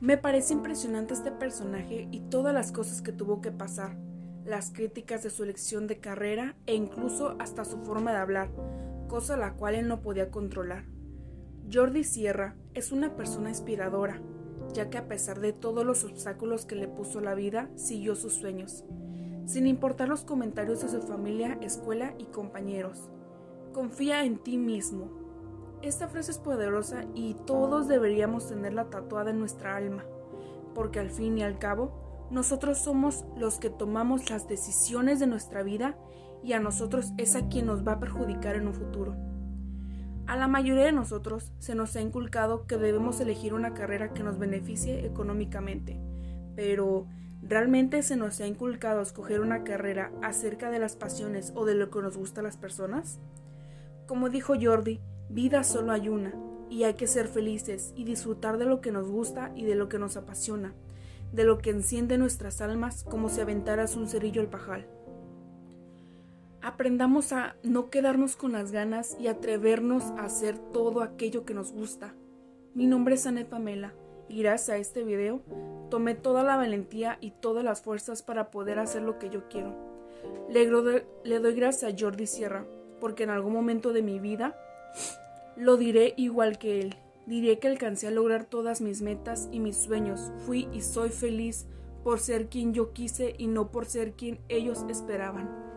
Me parece impresionante este personaje y todas las cosas que tuvo que pasar, las críticas de su elección de carrera e incluso hasta su forma de hablar, cosa la cual él no podía controlar. Jordi Sierra es una persona inspiradora, ya que a pesar de todos los obstáculos que le puso la vida, siguió sus sueños, sin importar los comentarios de su familia, escuela y compañeros. Confía en ti mismo. Esta frase es poderosa y todos deberíamos tenerla tatuada en nuestra alma, porque al fin y al cabo, nosotros somos los que tomamos las decisiones de nuestra vida y a nosotros es a quien nos va a perjudicar en un futuro. A la mayoría de nosotros se nos ha inculcado que debemos elegir una carrera que nos beneficie económicamente, pero ¿realmente se nos ha inculcado escoger una carrera acerca de las pasiones o de lo que nos gusta a las personas? Como dijo Jordi, vida solo hay una, y hay que ser felices y disfrutar de lo que nos gusta y de lo que nos apasiona, de lo que enciende nuestras almas como si aventaras un cerillo al pajal. Aprendamos a no quedarnos con las ganas y atrevernos a hacer todo aquello que nos gusta. Mi nombre es Anet Pamela y gracias a este video tomé toda la valentía y todas las fuerzas para poder hacer lo que yo quiero. Le, le doy gracias a Jordi Sierra porque en algún momento de mi vida lo diré igual que él. Diré que alcancé a lograr todas mis metas y mis sueños. Fui y soy feliz por ser quien yo quise y no por ser quien ellos esperaban.